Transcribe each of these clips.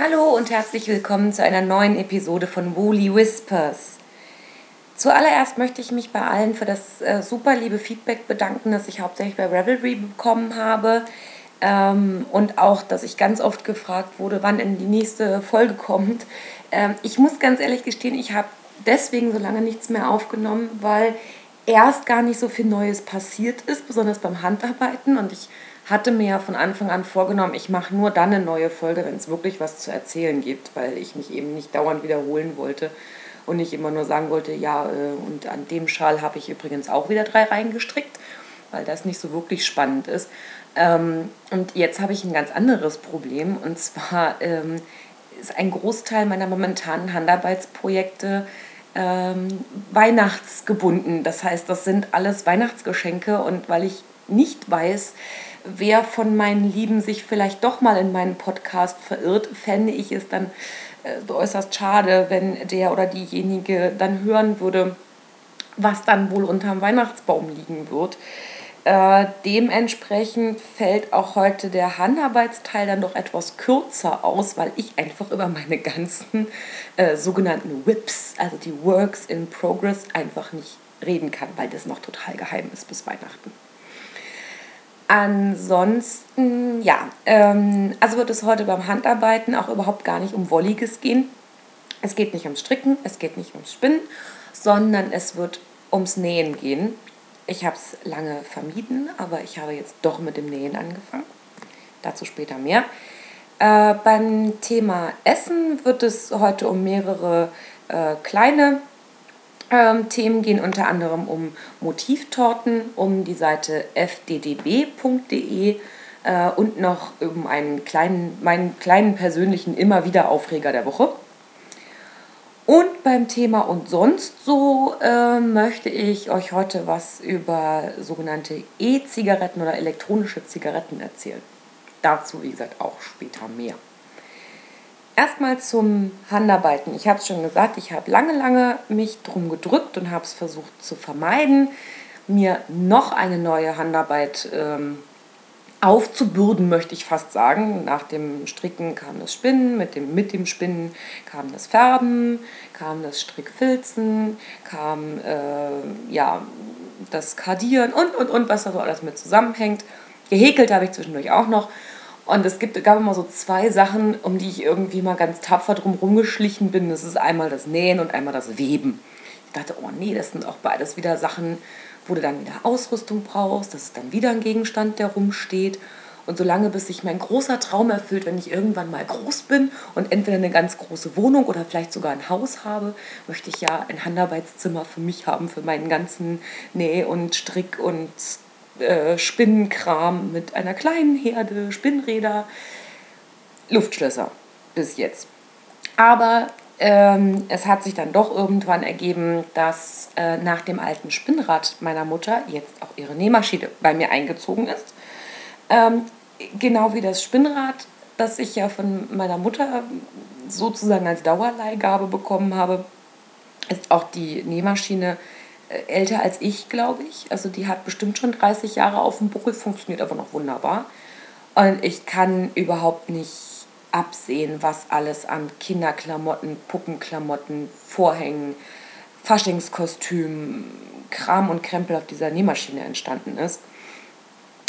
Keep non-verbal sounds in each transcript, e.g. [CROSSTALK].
Hallo und herzlich willkommen zu einer neuen Episode von Woolly Whispers. Zuallererst möchte ich mich bei allen für das äh, super liebe Feedback bedanken, das ich hauptsächlich bei Revelry bekommen habe. Ähm, und auch, dass ich ganz oft gefragt wurde, wann denn die nächste Folge kommt. Ähm, ich muss ganz ehrlich gestehen, ich habe deswegen so lange nichts mehr aufgenommen, weil erst gar nicht so viel Neues passiert ist, besonders beim Handarbeiten. Und ich hatte mir ja von Anfang an vorgenommen, ich mache nur dann eine neue Folge, wenn es wirklich was zu erzählen gibt, weil ich mich eben nicht dauernd wiederholen wollte und nicht immer nur sagen wollte, ja, äh, und an dem Schal habe ich übrigens auch wieder drei reingestrickt, weil das nicht so wirklich spannend ist. Ähm, und jetzt habe ich ein ganz anderes Problem und zwar ähm, ist ein Großteil meiner momentanen Handarbeitsprojekte ähm, weihnachtsgebunden. Das heißt, das sind alles Weihnachtsgeschenke und weil ich nicht weiß, wer von meinen Lieben sich vielleicht doch mal in meinen Podcast verirrt, fände ich es dann äh, äußerst schade, wenn der oder diejenige dann hören würde, was dann wohl unterm Weihnachtsbaum liegen wird. Äh, dementsprechend fällt auch heute der Handarbeitsteil dann doch etwas kürzer aus, weil ich einfach über meine ganzen äh, sogenannten WIPs, also die Works in Progress, einfach nicht reden kann, weil das noch total geheim ist bis Weihnachten. Ansonsten, ja, ähm, also wird es heute beim Handarbeiten auch überhaupt gar nicht um Wolliges gehen. Es geht nicht ums Stricken, es geht nicht ums Spinnen, sondern es wird ums Nähen gehen. Ich habe es lange vermieden, aber ich habe jetzt doch mit dem Nähen angefangen. Dazu später mehr. Äh, beim Thema Essen wird es heute um mehrere äh, kleine ähm, Themen gehen unter anderem um Motivtorten, um die Seite fddb.de äh, und noch um einen kleinen, meinen kleinen persönlichen immer wieder Aufreger der Woche. Und beim Thema und sonst so äh, möchte ich euch heute was über sogenannte E-Zigaretten oder elektronische Zigaretten erzählen. Dazu, wie gesagt, auch später mehr. Erstmal zum Handarbeiten. Ich habe es schon gesagt, ich habe lange, lange mich drum gedrückt und habe es versucht zu vermeiden, mir noch eine neue Handarbeit ähm, aufzubürden, möchte ich fast sagen. Nach dem Stricken kam das Spinnen, mit dem, mit dem Spinnen kam das Färben, kam das Strickfilzen, kam äh, ja, das Kardieren und, und, und, was da so alles mit zusammenhängt. Gehäkelt habe ich zwischendurch auch noch. Und es gibt, gab immer so zwei Sachen, um die ich irgendwie mal ganz tapfer drum rumgeschlichen bin. Das ist einmal das Nähen und einmal das Weben. Ich dachte, oh nee, das sind auch beides wieder Sachen, wo du dann wieder Ausrüstung brauchst. Das ist dann wieder ein Gegenstand, der rumsteht. Und solange bis sich mein großer Traum erfüllt, wenn ich irgendwann mal groß bin und entweder eine ganz große Wohnung oder vielleicht sogar ein Haus habe, möchte ich ja ein Handarbeitszimmer für mich haben, für meinen ganzen Näh- und Strick- und äh, Spinnenkram mit einer kleinen Herde Spinnräder, Luftschlösser bis jetzt. Aber ähm, es hat sich dann doch irgendwann ergeben, dass äh, nach dem alten Spinnrad meiner Mutter jetzt auch ihre Nähmaschine bei mir eingezogen ist. Ähm, genau wie das Spinnrad, das ich ja von meiner Mutter sozusagen als Dauerleihgabe bekommen habe, ist auch die Nähmaschine äh, älter als ich, glaube ich. Also die hat bestimmt schon 30 Jahre auf dem Buckel, funktioniert aber noch wunderbar. Und ich kann überhaupt nicht absehen, was alles an Kinderklamotten, Puppenklamotten, Vorhängen, Faschingskostümen, Kram und Krempel auf dieser Nähmaschine entstanden ist.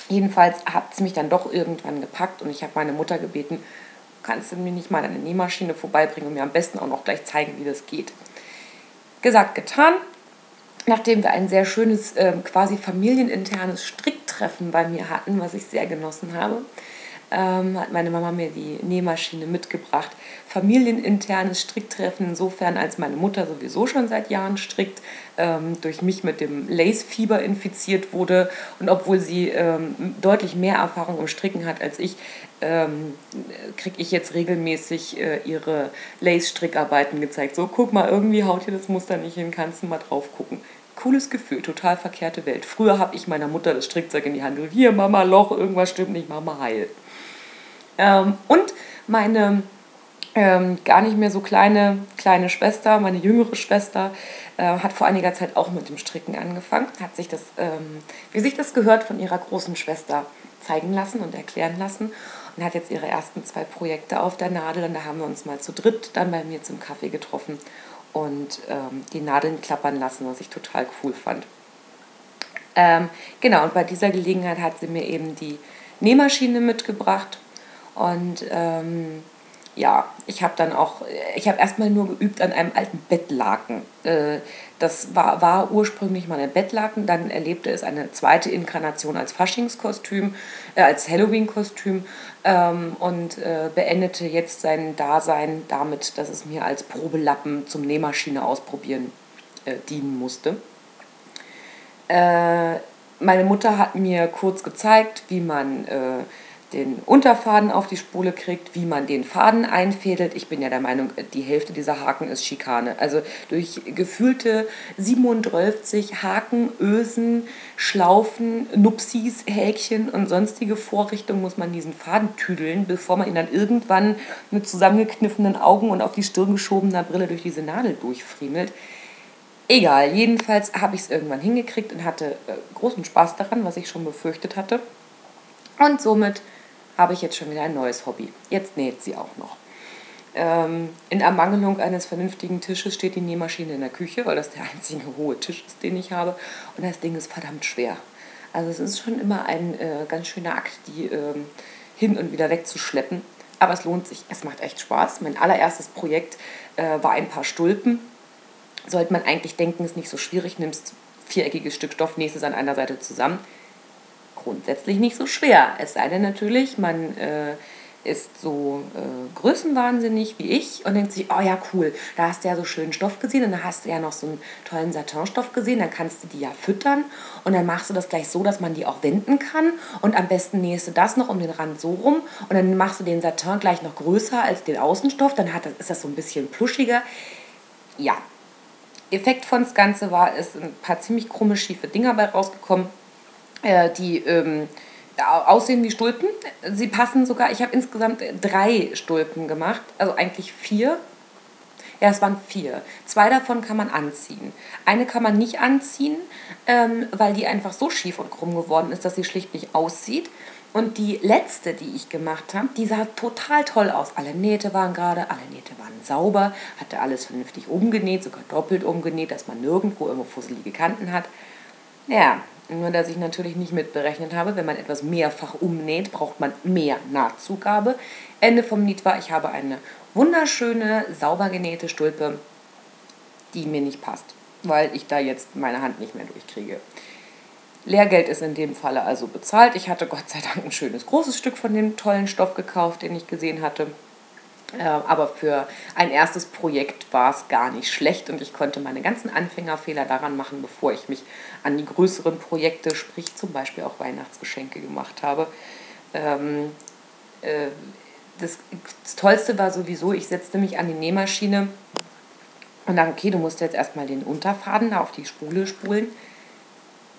Jedenfalls hat es mich dann doch irgendwann gepackt und ich habe meine Mutter gebeten, kannst du mir nicht mal eine Nähmaschine vorbeibringen und mir am besten auch noch gleich zeigen, wie das geht. Gesagt, getan nachdem wir ein sehr schönes, äh, quasi familieninternes Stricktreffen bei mir hatten, was ich sehr genossen habe, ähm, hat meine Mama mir die Nähmaschine mitgebracht. Familieninternes Stricktreffen insofern, als meine Mutter sowieso schon seit Jahren strickt, ähm, durch mich mit dem Lace-Fieber infiziert wurde und obwohl sie ähm, deutlich mehr Erfahrung im Stricken hat als ich, ähm, kriege ich jetzt regelmäßig äh, ihre Lace-Strickarbeiten gezeigt. So, guck mal, irgendwie haut hier das Muster nicht hin, kannst du mal drauf gucken cooles Gefühl, total verkehrte Welt. Früher habe ich meiner Mutter das Strickzeug in die Hand gedrückt. Hier, Mama, Loch, irgendwas stimmt nicht, Mama, heil. Ähm, und meine ähm, gar nicht mehr so kleine, kleine Schwester, meine jüngere Schwester, äh, hat vor einiger Zeit auch mit dem Stricken angefangen, hat sich das, ähm, wie sich das gehört, von ihrer großen Schwester zeigen lassen und erklären lassen. und hat jetzt ihre ersten zwei Projekte auf der Nadel. Und da haben wir uns mal zu dritt dann bei mir zum Kaffee getroffen und ähm, die Nadeln klappern lassen, was ich total cool fand. Ähm, genau, und bei dieser Gelegenheit hat sie mir eben die Nähmaschine mitgebracht und ähm, ja, ich habe dann auch, ich habe erstmal nur geübt an einem alten Bettlaken. Äh, das war, war ursprünglich mal ein Bettlaken, dann erlebte es eine zweite Inkarnation als Faschingskostüm, äh, als Halloween-Kostüm ähm, und äh, beendete jetzt sein Dasein damit, dass es mir als Probelappen zum Nähmaschine ausprobieren dienen musste. Meine Mutter hat mir kurz gezeigt, wie man den Unterfaden auf die Spule kriegt, wie man den Faden einfädelt. Ich bin ja der Meinung, die Hälfte dieser Haken ist Schikane. Also durch gefühlte 37 Haken, Ösen, Schlaufen, Nupsis, Häkchen und sonstige Vorrichtungen muss man diesen Faden tüdeln, bevor man ihn dann irgendwann mit zusammengekniffenen Augen und auf die Stirn geschobener Brille durch diese Nadel durchfriemelt. Egal, jedenfalls habe ich es irgendwann hingekriegt und hatte äh, großen Spaß daran, was ich schon befürchtet hatte. Und somit habe ich jetzt schon wieder ein neues Hobby. Jetzt näht sie auch noch. Ähm, in Ermangelung eines vernünftigen Tisches steht die Nähmaschine in der Küche, weil das der einzige hohe Tisch ist, den ich habe. Und das Ding ist verdammt schwer. Also es ist schon immer ein äh, ganz schöner Akt, die ähm, hin und wieder wegzuschleppen. Aber es lohnt sich. Es macht echt Spaß. Mein allererstes Projekt äh, war ein paar Stulpen. Sollte man eigentlich denken, ist nicht so schwierig. Nimmst viereckiges Stück Stoff, nähst es an einer Seite zusammen grundsätzlich nicht so schwer. Es sei denn natürlich, man äh, ist so äh, größenwahnsinnig wie ich und denkt sich, oh ja, cool, da hast du ja so schönen Stoff gesehen und da hast du ja noch so einen tollen Satinstoff gesehen, dann kannst du die ja füttern und dann machst du das gleich so, dass man die auch wenden kann und am besten nähst du das noch um den Rand so rum und dann machst du den Satin gleich noch größer als den Außenstoff, dann hat ist das so ein bisschen pluschiger. Ja, Effekt von das Ganze war, ist ein paar ziemlich krumme, schiefe Dinger bei rausgekommen äh, die ähm, aussehen wie Stulpen. Sie passen sogar, ich habe insgesamt drei Stulpen gemacht, also eigentlich vier. Ja, es waren vier. Zwei davon kann man anziehen. Eine kann man nicht anziehen, ähm, weil die einfach so schief und krumm geworden ist, dass sie schlicht nicht aussieht. Und die letzte, die ich gemacht habe, die sah total toll aus. Alle Nähte waren gerade, alle Nähte waren sauber, hatte alles vernünftig umgenäht, sogar doppelt umgenäht, dass man nirgendwo irgendwo fusselige Kanten hat. Ja, nur, dass ich natürlich nicht mitberechnet habe, wenn man etwas mehrfach umnäht, braucht man mehr Nahtzugabe. Ende vom Lied war, ich habe eine wunderschöne, sauber genähte Stulpe, die mir nicht passt, weil ich da jetzt meine Hand nicht mehr durchkriege. Lehrgeld ist in dem Falle also bezahlt. Ich hatte Gott sei Dank ein schönes großes Stück von dem tollen Stoff gekauft, den ich gesehen hatte. Äh, aber für ein erstes Projekt war es gar nicht schlecht und ich konnte meine ganzen Anfängerfehler daran machen, bevor ich mich an die größeren Projekte, sprich zum Beispiel auch Weihnachtsgeschenke gemacht habe. Ähm, äh, das, Tollste war sowieso, ich setzte mich an die Nähmaschine und dachte, okay, du musst jetzt erstmal den Unterfaden da auf die Spule spulen.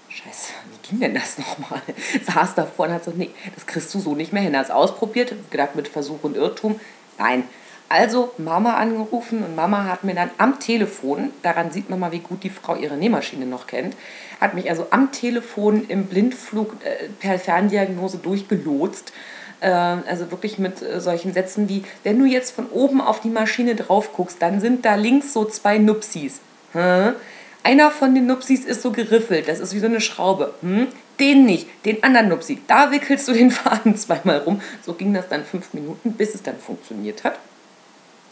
Scheiße, wie ging denn das nochmal? [LAUGHS] Saß davor und hat so, nee, das kriegst du so nicht mehr hin. Hast ausprobiert, gedacht mit Versuch und Irrtum, Nein. Also Mama angerufen und Mama hat mir dann am Telefon, daran sieht man mal, wie gut die Frau ihre Nähmaschine noch kennt, hat mich also am Telefon im Blindflug äh, per Ferndiagnose durchgelotst. Äh, also wirklich mit äh, solchen Sätzen wie, wenn du jetzt von oben auf die Maschine drauf guckst, dann sind da links so zwei Nupsis. Hm? Einer von den Nupsis ist so geriffelt, das ist wie so eine Schraube. Hm? Den nicht, den anderen Nupsi. Da wickelst du den [LAUGHS] Faden zweimal rum. So ging das dann fünf Minuten, bis es dann funktioniert hat.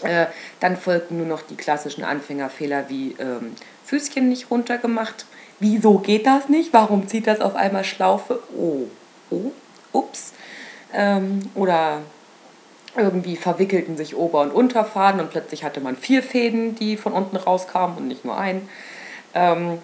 Äh, dann folgten nur noch die klassischen Anfängerfehler wie ähm, Füßchen nicht runtergemacht. Wieso geht das nicht? Warum zieht das auf einmal Schlaufe? Oh, oh, ups. Ähm, oder irgendwie verwickelten sich Ober- und Unterfaden und plötzlich hatte man vier Fäden, die von unten rauskamen und nicht nur einen. Ähm,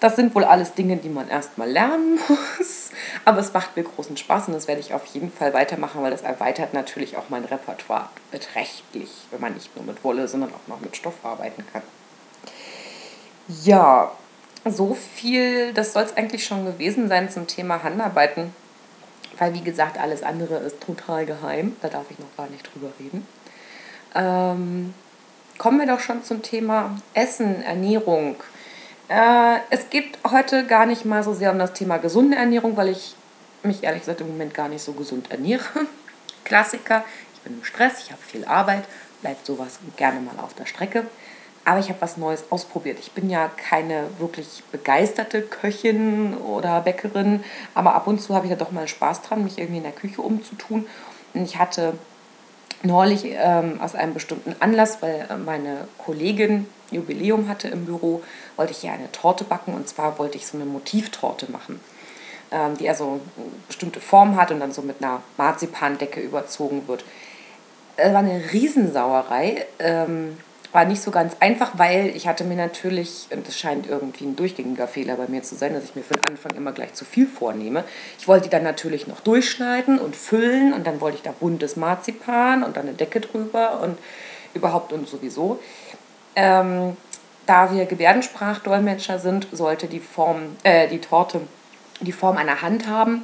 das sind wohl alles Dinge, die man erstmal lernen [LAUGHS] muss. Aber es macht mir großen Spaß und das werde ich auf jeden Fall weitermachen, weil das erweitert natürlich auch mein Repertoire beträchtlich, wenn man nicht nur mit Wolle, sondern auch noch mit Stoff arbeiten kann. Ja, so viel, das soll es eigentlich schon gewesen sein zum Thema Handarbeiten. Weil, wie gesagt, alles andere ist total geheim. Da darf ich noch gar nicht drüber reden. Ähm, kommen wir doch schon zum Thema Essen, Ernährung. Äh, es geht heute gar nicht mal so sehr um das Thema gesunde Ernährung, weil ich mich ehrlich gesagt im Moment gar nicht so gesund ernähre. [LAUGHS] Klassiker. Ich bin im Stress, ich habe viel Arbeit, bleibt sowas gerne mal auf der Strecke. Aber ich habe was Neues ausprobiert. Ich bin ja keine wirklich begeisterte Köchin oder Bäckerin, aber ab und zu habe ich ja doch mal Spaß dran, mich irgendwie in der Küche umzutun. Und ich hatte neulich ähm, aus einem bestimmten Anlass, weil meine Kollegin Jubiläum hatte im Büro, wollte ich ihr eine Torte backen und zwar wollte ich so eine Motivtorte machen, ähm, die also eine bestimmte Form hat und dann so mit einer Marzipandecke überzogen wird. Es war eine Riesensauerei. Ähm, war nicht so ganz einfach, weil ich hatte mir natürlich, und das scheint irgendwie ein durchgängiger Fehler bei mir zu sein, dass ich mir von Anfang immer gleich zu viel vornehme. Ich wollte die dann natürlich noch durchschneiden und füllen und dann wollte ich da buntes Marzipan und dann eine Decke drüber und überhaupt und sowieso. Ähm, da wir Gebärdensprachdolmetscher sind, sollte die Form, äh, die Torte die Form einer Hand haben,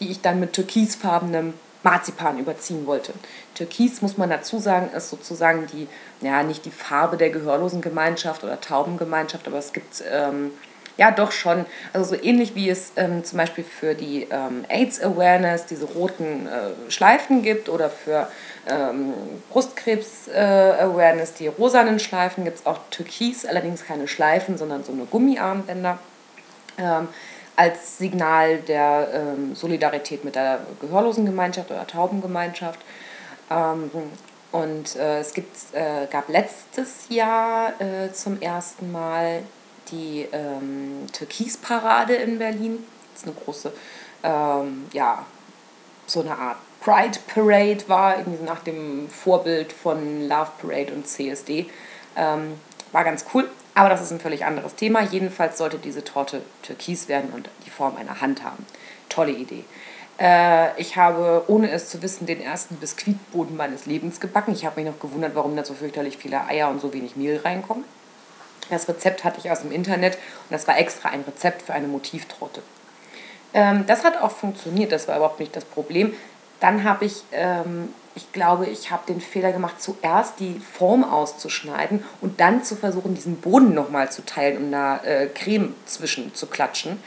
die ich dann mit türkisfarbenem Marzipan überziehen wollte. Türkis, muss man dazu sagen, ist sozusagen die, ja, nicht die Farbe der Gehörlosengemeinschaft oder Taubengemeinschaft, aber es gibt ähm, ja doch schon, also so ähnlich wie es ähm, zum Beispiel für die ähm, AIDS-Awareness diese roten äh, Schleifen gibt oder für ähm, Brustkrebs-Awareness äh, die rosanen Schleifen, gibt es auch Türkis, allerdings keine Schleifen, sondern so eine Gummiarmbänder. Ähm, als Signal der ähm, Solidarität mit der Gehörlosengemeinschaft oder Taubengemeinschaft. Ähm, und äh, es gibt, äh, gab letztes Jahr äh, zum ersten Mal die ähm, Türkisparade in Berlin. Das ist eine große, ähm, ja, so eine Art Pride Parade war, irgendwie nach dem Vorbild von Love Parade und CSD. Ähm, war ganz cool. Aber das ist ein völlig anderes Thema. Jedenfalls sollte diese Torte türkis werden und die Form einer Hand haben. Tolle Idee. Äh, ich habe, ohne es zu wissen, den ersten Biskuitboden meines Lebens gebacken. Ich habe mich noch gewundert, warum da so fürchterlich viele Eier und so wenig Mehl reinkommen. Das Rezept hatte ich aus dem Internet und das war extra ein Rezept für eine Motivtorte. Ähm, das hat auch funktioniert, das war überhaupt nicht das Problem. Dann habe ich ähm, ich glaube, ich habe den Fehler gemacht, zuerst die Form auszuschneiden und dann zu versuchen, diesen Boden nochmal zu teilen, um da äh, Creme zwischen zu klatschen.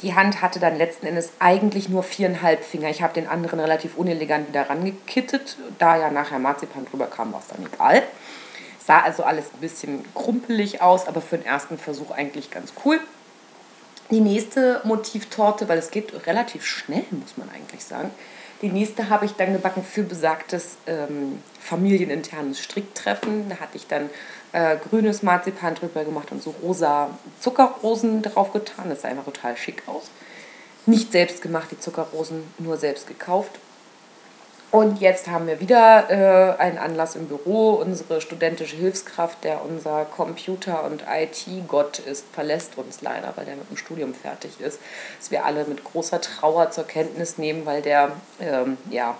Die Hand hatte dann letzten Endes eigentlich nur viereinhalb Finger. Ich habe den anderen relativ unelegant wieder rangekittet. Da ja nachher Marzipan drüber kam, war es dann egal. Sah also alles ein bisschen krumpelig aus, aber für den ersten Versuch eigentlich ganz cool. Die nächste Motivtorte, weil es geht relativ schnell, muss man eigentlich sagen, die nächste habe ich dann gebacken für besagtes ähm, familieninternes Stricktreffen. Da hatte ich dann äh, grünes Marzipan drüber gemacht und so rosa Zuckerrosen drauf getan. Das sah einfach total schick aus. Nicht selbst gemacht, die Zuckerrosen, nur selbst gekauft. Und jetzt haben wir wieder äh, einen Anlass im Büro. Unsere studentische Hilfskraft, der unser Computer- und IT-Gott ist, verlässt uns leider, weil der mit dem Studium fertig ist. Das wir alle mit großer Trauer zur Kenntnis nehmen, weil der, ähm, ja,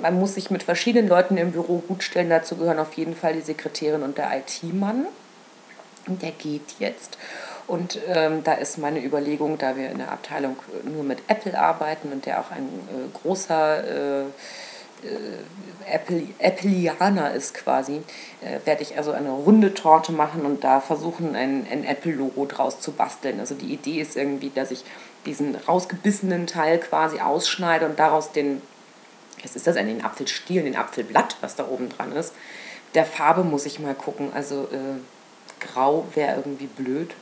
man muss sich mit verschiedenen Leuten im Büro gut stellen. Dazu gehören auf jeden Fall die Sekretärin und der IT-Mann. Und der geht jetzt. Und ähm, da ist meine Überlegung, da wir in der Abteilung nur mit Apple arbeiten und der auch ein äh, großer äh, Appleianer ist quasi, äh, werde ich also eine runde Torte machen und da versuchen, ein, ein Apple-Logo draus zu basteln. Also die Idee ist irgendwie, dass ich diesen rausgebissenen Teil quasi ausschneide und daraus den, was ist das, den Apfelstiel, den Apfelblatt, was da oben dran ist. Der Farbe muss ich mal gucken. Also äh, grau wäre irgendwie blöd.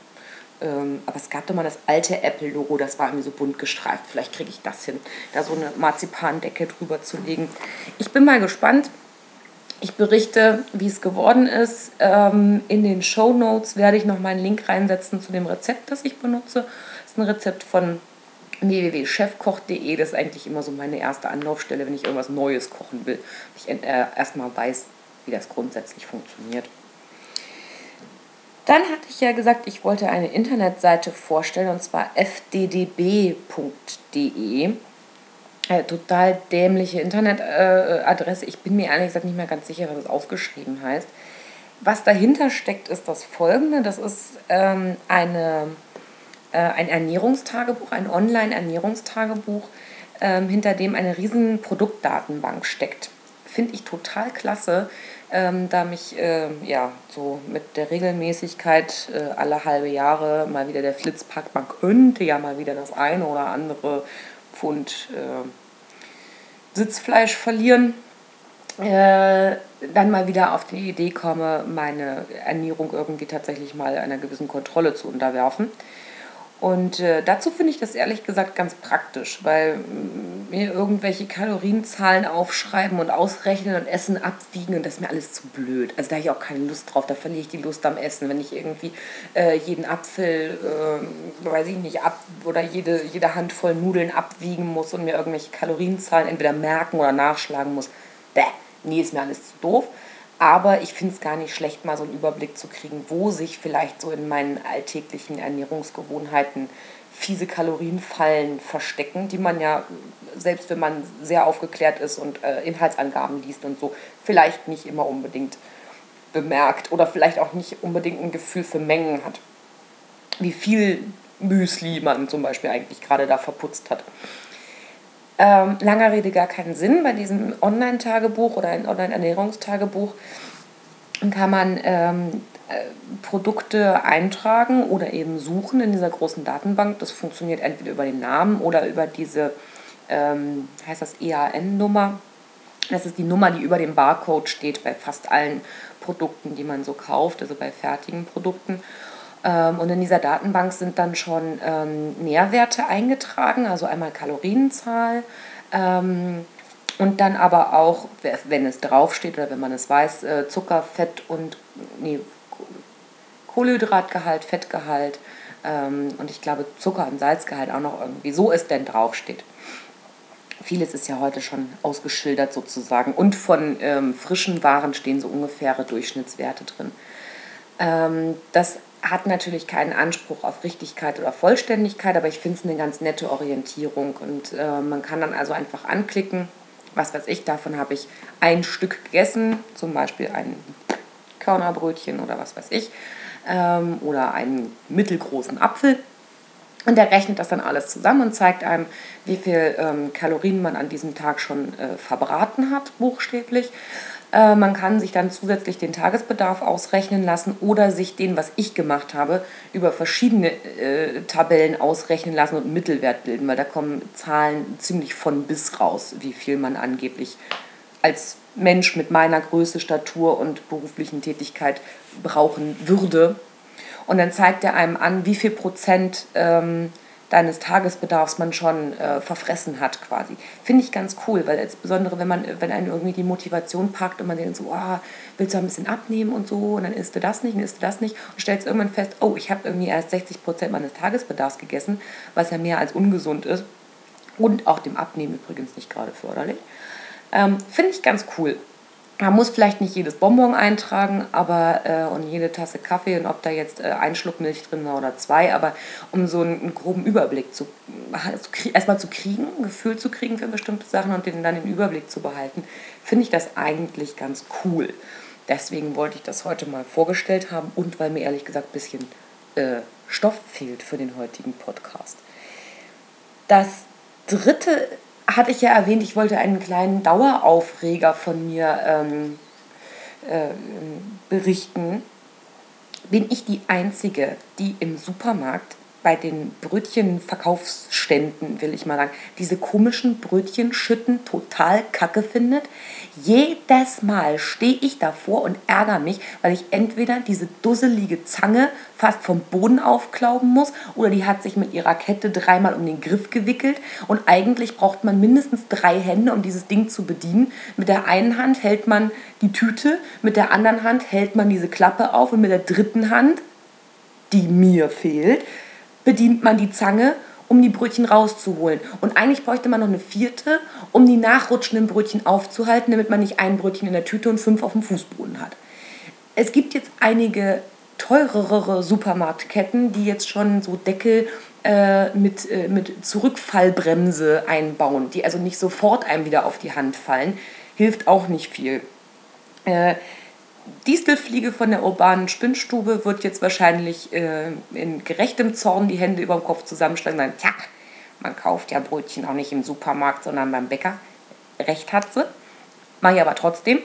Ähm, aber es gab doch mal das alte Apple-Logo, das war irgendwie so bunt gestreift. Vielleicht kriege ich das hin, da so eine Marzipandecke drüber zu legen. Ich bin mal gespannt. Ich berichte, wie es geworden ist. Ähm, in den Show Notes werde ich noch mal einen Link reinsetzen zu dem Rezept, das ich benutze. Das ist ein Rezept von www.chefkoch.de. Das ist eigentlich immer so meine erste Anlaufstelle, wenn ich irgendwas Neues kochen will. Ich äh, erstmal weiß, wie das grundsätzlich funktioniert. Dann hatte ich ja gesagt, ich wollte eine Internetseite vorstellen und zwar fddb.de. Äh, total dämliche Internetadresse. Äh, ich bin mir ehrlich gesagt nicht mehr ganz sicher, was das aufgeschrieben heißt. Was dahinter steckt, ist das folgende: Das ist ähm, eine, äh, ein Ernährungstagebuch, ein Online-Ernährungstagebuch, ähm, hinter dem eine riesen Produktdatenbank steckt. Finde ich total klasse ähm, da mich äh, ja, so mit der Regelmäßigkeit äh, alle halbe Jahre mal wieder der Flitz packt. Man könnte ja mal wieder das eine oder andere Pfund Sitzfleisch verlieren, äh, dann mal wieder auf die Idee komme, meine Ernährung irgendwie tatsächlich mal einer gewissen Kontrolle zu unterwerfen. Und äh, dazu finde ich das ehrlich gesagt ganz praktisch, weil mir irgendwelche Kalorienzahlen aufschreiben und ausrechnen und Essen abwiegen und das ist mir alles zu blöd. Also da habe ich auch keine Lust drauf, da verliere ich die Lust am Essen. Wenn ich irgendwie äh, jeden Apfel, äh, weiß ich nicht, ab oder jede, jede Handvoll Nudeln abwiegen muss und mir irgendwelche Kalorienzahlen entweder merken oder nachschlagen muss, bäh, nee, ist mir alles zu doof. Aber ich finde es gar nicht schlecht, mal so einen Überblick zu kriegen, wo sich vielleicht so in meinen alltäglichen Ernährungsgewohnheiten fiese Kalorienfallen verstecken, die man ja, selbst wenn man sehr aufgeklärt ist und äh, Inhaltsangaben liest und so, vielleicht nicht immer unbedingt bemerkt oder vielleicht auch nicht unbedingt ein Gefühl für Mengen hat. Wie viel Müsli man zum Beispiel eigentlich gerade da verputzt hat. Ähm, langer Rede gar keinen Sinn. Bei diesem Online-Tagebuch oder ein Online-Ernährungstagebuch kann man ähm, äh, Produkte eintragen oder eben suchen in dieser großen Datenbank. Das funktioniert entweder über den Namen oder über diese, ähm, heißt das EAN-Nummer. Das ist die Nummer, die über dem Barcode steht bei fast allen Produkten, die man so kauft, also bei fertigen Produkten. Ähm, und in dieser Datenbank sind dann schon ähm, Nährwerte eingetragen, also einmal Kalorienzahl ähm, und dann aber auch, wenn es draufsteht oder wenn man es weiß, äh, Zucker, Fett und nee, Kohlenhydratgehalt, Fettgehalt und ich glaube Zucker- und Salzgehalt auch noch irgendwie, so es denn draufsteht. Vieles ist ja heute schon ausgeschildert sozusagen und von ähm, frischen Waren stehen so ungefähre Durchschnittswerte drin. Ähm, das hat natürlich keinen Anspruch auf Richtigkeit oder Vollständigkeit, aber ich finde es eine ganz nette Orientierung und äh, man kann dann also einfach anklicken, was weiß ich, davon habe ich ein Stück gegessen, zum Beispiel ein Körnerbrötchen oder was weiß ich, ähm, oder einen mittelgroßen Apfel. Und der rechnet das dann alles zusammen und zeigt einem, wie viel ähm, Kalorien man an diesem Tag schon äh, verbraten hat, buchstäblich. Äh, man kann sich dann zusätzlich den Tagesbedarf ausrechnen lassen oder sich den, was ich gemacht habe, über verschiedene äh, Tabellen ausrechnen lassen und einen Mittelwert bilden, weil da kommen Zahlen ziemlich von bis raus, wie viel man angeblich als Mensch mit meiner Größe, Statur und beruflichen Tätigkeit brauchen würde. Und dann zeigt er einem an, wie viel Prozent ähm, deines Tagesbedarfs man schon äh, verfressen hat quasi. Finde ich ganz cool, weil insbesondere wenn man, wenn einen irgendwie die Motivation packt und man denkt so, oh, willst du ein bisschen abnehmen und so und dann isst du das nicht, dann isst du das nicht und stellst irgendwann fest, oh, ich habe irgendwie erst 60 Prozent meines Tagesbedarfs gegessen, was ja mehr als ungesund ist und auch dem Abnehmen übrigens nicht gerade förderlich. Ähm, Finde ich ganz cool. Man muss vielleicht nicht jedes Bonbon eintragen, aber äh, und jede Tasse Kaffee und ob da jetzt äh, ein Schluck Milch drin war oder zwei, aber um so einen, einen groben Überblick zu, zu erstmal zu kriegen, ein Gefühl zu kriegen für bestimmte Sachen und den, dann den Überblick zu behalten, finde ich das eigentlich ganz cool. Deswegen wollte ich das heute mal vorgestellt haben und weil mir ehrlich gesagt ein bisschen äh, Stoff fehlt für den heutigen Podcast. Das dritte hatte ich ja erwähnt, ich wollte einen kleinen Daueraufreger von mir ähm, äh, berichten. Bin ich die Einzige, die im Supermarkt bei den Brötchenverkaufsständen, will ich mal sagen, diese komischen Brötchenschütten total kacke findet. Jedes Mal stehe ich davor und ärgere mich, weil ich entweder diese dusselige Zange fast vom Boden aufklauben muss oder die hat sich mit ihrer Kette dreimal um den Griff gewickelt und eigentlich braucht man mindestens drei Hände, um dieses Ding zu bedienen. Mit der einen Hand hält man die Tüte, mit der anderen Hand hält man diese Klappe auf und mit der dritten Hand, die mir fehlt, bedient man die Zange, um die Brötchen rauszuholen. Und eigentlich bräuchte man noch eine vierte, um die nachrutschenden Brötchen aufzuhalten, damit man nicht ein Brötchen in der Tüte und fünf auf dem Fußboden hat. Es gibt jetzt einige teurere Supermarktketten, die jetzt schon so Deckel äh, mit, äh, mit Zurückfallbremse einbauen, die also nicht sofort einem wieder auf die Hand fallen. Hilft auch nicht viel. Äh, Distelfliege von der urbanen Spinnstube wird jetzt wahrscheinlich äh, in gerechtem Zorn die Hände über dem Kopf zusammenschlagen und sagen, tja, man kauft ja Brötchen auch nicht im Supermarkt, sondern beim Bäcker. Recht hat sie. Mache ich aber trotzdem.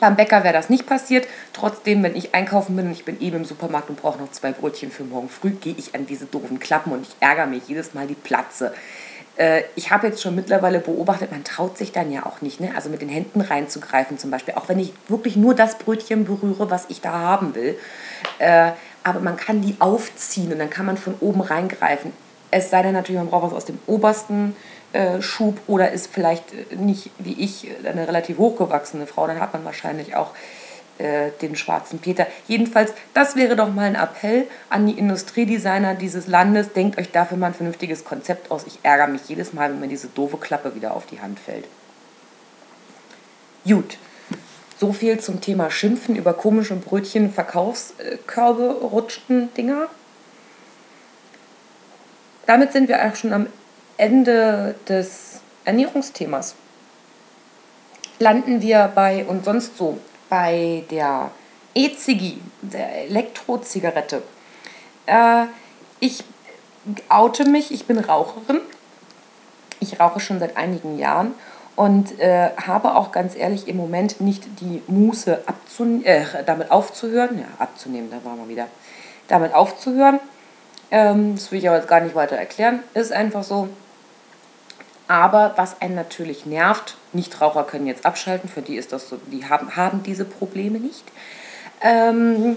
Beim Bäcker wäre das nicht passiert. Trotzdem, wenn ich einkaufen bin und ich bin eben im Supermarkt und brauche noch zwei Brötchen für morgen früh, gehe ich an diese doofen Klappen und ich ärgere mich jedes Mal die Platze. Äh, ich habe jetzt schon mittlerweile beobachtet, man traut sich dann ja auch nicht, ne? also mit den Händen reinzugreifen zum Beispiel, auch wenn ich wirklich nur das Brötchen berühre, was ich da haben will. Äh, aber man kann die aufziehen und dann kann man von oben reingreifen. Es sei denn natürlich, man braucht was aus dem obersten äh, Schub oder ist vielleicht nicht wie ich eine relativ hochgewachsene Frau, dann hat man wahrscheinlich auch äh, den schwarzen Peter. Jedenfalls, das wäre doch mal ein Appell an die Industriedesigner dieses Landes. Denkt euch dafür mal ein vernünftiges Konzept aus. Ich ärgere mich jedes Mal, wenn mir diese doofe Klappe wieder auf die Hand fällt. Gut. So viel zum Thema Schimpfen über komische Brötchen, Verkaufskörbe, rutschten Dinger. Damit sind wir auch schon am Ende des Ernährungsthemas. Landen wir bei und sonst so bei der E-Ziggy, der Elektrozigarette. Äh, ich oute mich, ich bin Raucherin. Ich rauche schon seit einigen Jahren und äh, habe auch ganz ehrlich im Moment nicht die Muße äh, damit aufzuhören. Ja, abzunehmen, da waren wir wieder. Damit aufzuhören. Ähm, das will ich aber jetzt gar nicht weiter erklären. Ist einfach so. Aber was einen natürlich nervt, Nichtraucher können jetzt abschalten, für die ist das so, die haben, haben diese Probleme nicht. Ähm,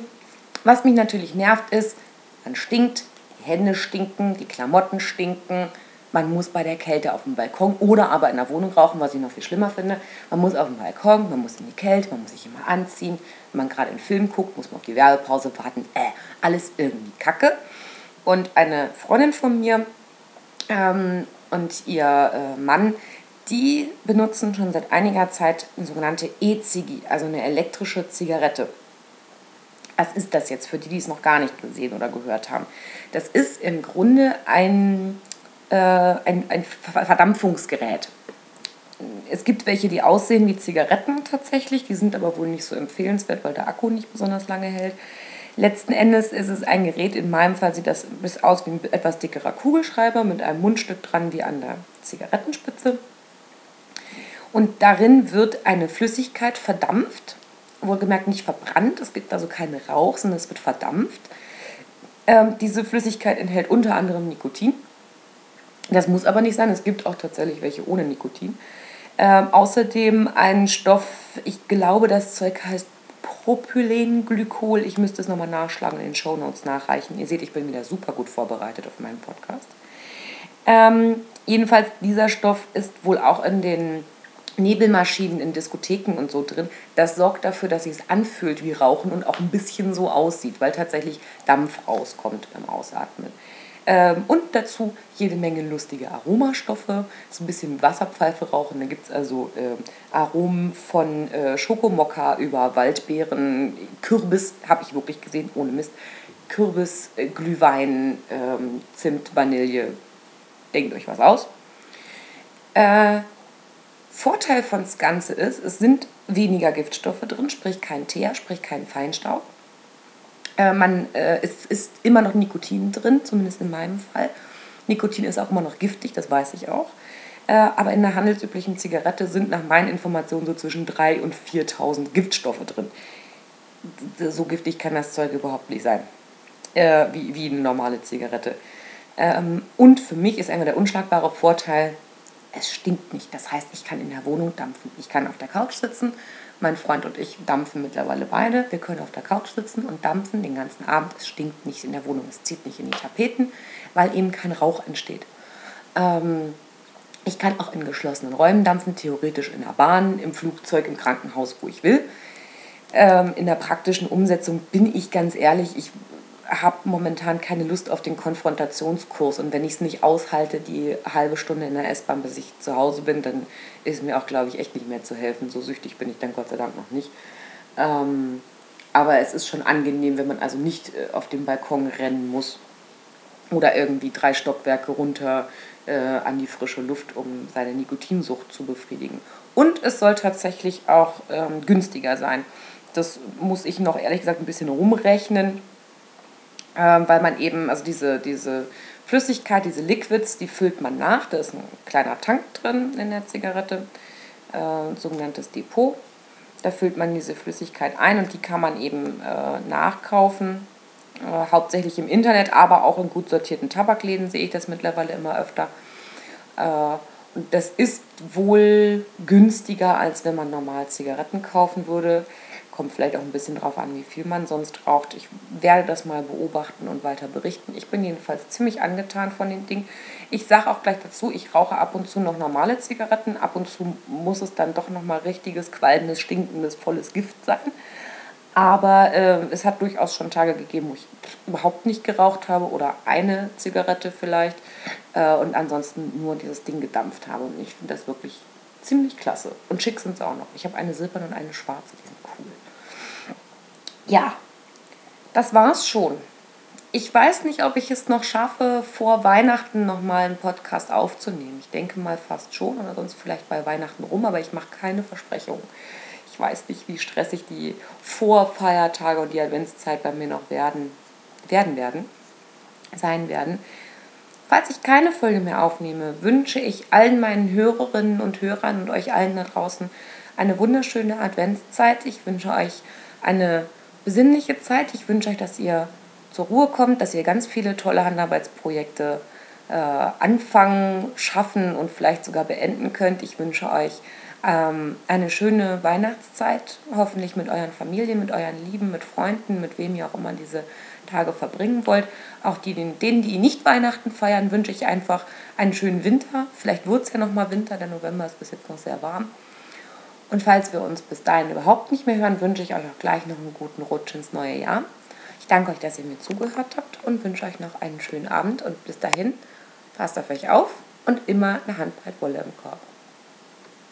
was mich natürlich nervt ist, man stinkt, die Hände stinken, die Klamotten stinken, man muss bei der Kälte auf dem Balkon oder aber in der Wohnung rauchen, was ich noch viel schlimmer finde. Man muss auf dem Balkon, man muss in die Kälte, man muss sich immer anziehen. Wenn man gerade einen Film guckt, muss man auf die Werbepause warten. Äh, alles irgendwie kacke. Und eine Freundin von mir ähm, und ihr äh, Mann, die benutzen schon seit einiger Zeit eine sogenannte E-Ziggy, also eine elektrische Zigarette. Was ist das jetzt für die, die es noch gar nicht gesehen oder gehört haben? Das ist im Grunde ein, äh, ein, ein Verdampfungsgerät. Es gibt welche, die aussehen wie Zigaretten tatsächlich, die sind aber wohl nicht so empfehlenswert, weil der Akku nicht besonders lange hält. Letzten Endes ist es ein Gerät, in meinem Fall sieht das aus wie ein etwas dickerer Kugelschreiber mit einem Mundstück dran wie an der Zigarettenspitze. Und darin wird eine Flüssigkeit verdampft, wohlgemerkt nicht verbrannt, es gibt also keinen Rauch, sondern es wird verdampft. Ähm, diese Flüssigkeit enthält unter anderem Nikotin. Das muss aber nicht sein, es gibt auch tatsächlich welche ohne Nikotin. Ähm, außerdem einen Stoff, ich glaube, das Zeug heißt Propylenglykol. Ich müsste es nochmal nachschlagen in den Show Notes nachreichen. Ihr seht, ich bin wieder super gut vorbereitet auf meinen Podcast. Ähm, jedenfalls, dieser Stoff ist wohl auch in den Nebelmaschinen in Diskotheken und so drin. Das sorgt dafür, dass es anfühlt wie Rauchen und auch ein bisschen so aussieht, weil tatsächlich Dampf rauskommt beim Ausatmen. Ähm, und dazu jede Menge lustige Aromastoffe, so ein bisschen Wasserpfeife rauchen. Da gibt es also äh, Aromen von äh, Schokomokka über Waldbeeren, Kürbis, habe ich wirklich gesehen, ohne Mist. Kürbis, äh, Glühwein, ähm, Zimt, Vanille. Denkt euch was aus. Äh, Vorteil von das Ganze ist, es sind weniger Giftstoffe drin, sprich kein Teer, sprich kein Feinstaub. Äh, man, äh, es ist immer noch Nikotin drin, zumindest in meinem Fall. Nikotin ist auch immer noch giftig, das weiß ich auch. Äh, aber in der handelsüblichen Zigarette sind nach meinen Informationen so zwischen 3.000 und 4.000 Giftstoffe drin. So giftig kann das Zeug überhaupt nicht sein, äh, wie, wie eine normale Zigarette. Ähm, und für mich ist einfach der unschlagbare Vorteil, es stinkt nicht. Das heißt, ich kann in der Wohnung dampfen. Ich kann auf der Couch sitzen mein Freund und ich dampfen mittlerweile beide. Wir können auf der Couch sitzen und dampfen den ganzen Abend. Es stinkt nicht in der Wohnung, es zieht nicht in die Tapeten, weil eben kein Rauch entsteht. Ähm, ich kann auch in geschlossenen Räumen dampfen, theoretisch in der Bahn, im Flugzeug, im Krankenhaus, wo ich will. Ähm, in der praktischen Umsetzung bin ich ganz ehrlich, ich habe momentan keine Lust auf den Konfrontationskurs und wenn ich es nicht aushalte, die halbe Stunde in der S-Bahn, bis ich zu Hause bin, dann ist mir auch, glaube ich, echt nicht mehr zu helfen. So süchtig bin ich dann Gott sei Dank noch nicht. Ähm, aber es ist schon angenehm, wenn man also nicht äh, auf den Balkon rennen muss oder irgendwie drei Stockwerke runter äh, an die frische Luft, um seine Nikotinsucht zu befriedigen. Und es soll tatsächlich auch ähm, günstiger sein. Das muss ich noch ehrlich gesagt ein bisschen rumrechnen weil man eben, also diese, diese Flüssigkeit, diese Liquids, die füllt man nach. Da ist ein kleiner Tank drin in der Zigarette, äh, sogenanntes Depot. Da füllt man diese Flüssigkeit ein und die kann man eben äh, nachkaufen. Äh, hauptsächlich im Internet, aber auch in gut sortierten Tabakläden sehe ich das mittlerweile immer öfter. Äh, und das ist wohl günstiger, als wenn man normal Zigaretten kaufen würde. Kommt vielleicht auch ein bisschen drauf an, wie viel man sonst raucht. Ich werde das mal beobachten und weiter berichten. Ich bin jedenfalls ziemlich angetan von den Dingen. Ich sage auch gleich dazu, ich rauche ab und zu noch normale Zigaretten. Ab und zu muss es dann doch nochmal richtiges, qualmendes, stinkendes, volles Gift sein. Aber äh, es hat durchaus schon Tage gegeben, wo ich überhaupt nicht geraucht habe oder eine Zigarette vielleicht äh, und ansonsten nur dieses Ding gedampft habe. Und ich finde das wirklich ziemlich klasse. Und schick sind sie auch noch. Ich habe eine silberne und eine schwarze, die. Ja, das war's schon. Ich weiß nicht, ob ich es noch schaffe, vor Weihnachten nochmal einen Podcast aufzunehmen. Ich denke mal fast schon oder sonst vielleicht bei Weihnachten rum, aber ich mache keine Versprechungen. Ich weiß nicht, wie stressig die Vorfeiertage und die Adventszeit bei mir noch werden, werden werden, sein werden. Falls ich keine Folge mehr aufnehme, wünsche ich allen meinen Hörerinnen und Hörern und euch allen da draußen eine wunderschöne Adventszeit. Ich wünsche euch eine besinnliche Zeit. Ich wünsche euch, dass ihr zur Ruhe kommt, dass ihr ganz viele tolle Handarbeitsprojekte äh, anfangen, schaffen und vielleicht sogar beenden könnt. Ich wünsche euch ähm, eine schöne Weihnachtszeit, hoffentlich mit euren Familien, mit euren Lieben, mit Freunden, mit wem ihr auch immer diese Tage verbringen wollt. Auch die, denen, die nicht Weihnachten feiern, wünsche ich einfach einen schönen Winter. Vielleicht wird es ja noch mal Winter, der November ist bis jetzt noch sehr warm. Und falls wir uns bis dahin überhaupt nicht mehr hören, wünsche ich euch auch gleich noch einen guten Rutsch ins neue Jahr. Ich danke euch, dass ihr mir zugehört habt und wünsche euch noch einen schönen Abend. Und bis dahin, passt auf euch auf und immer eine Handbreit Wolle im Korb.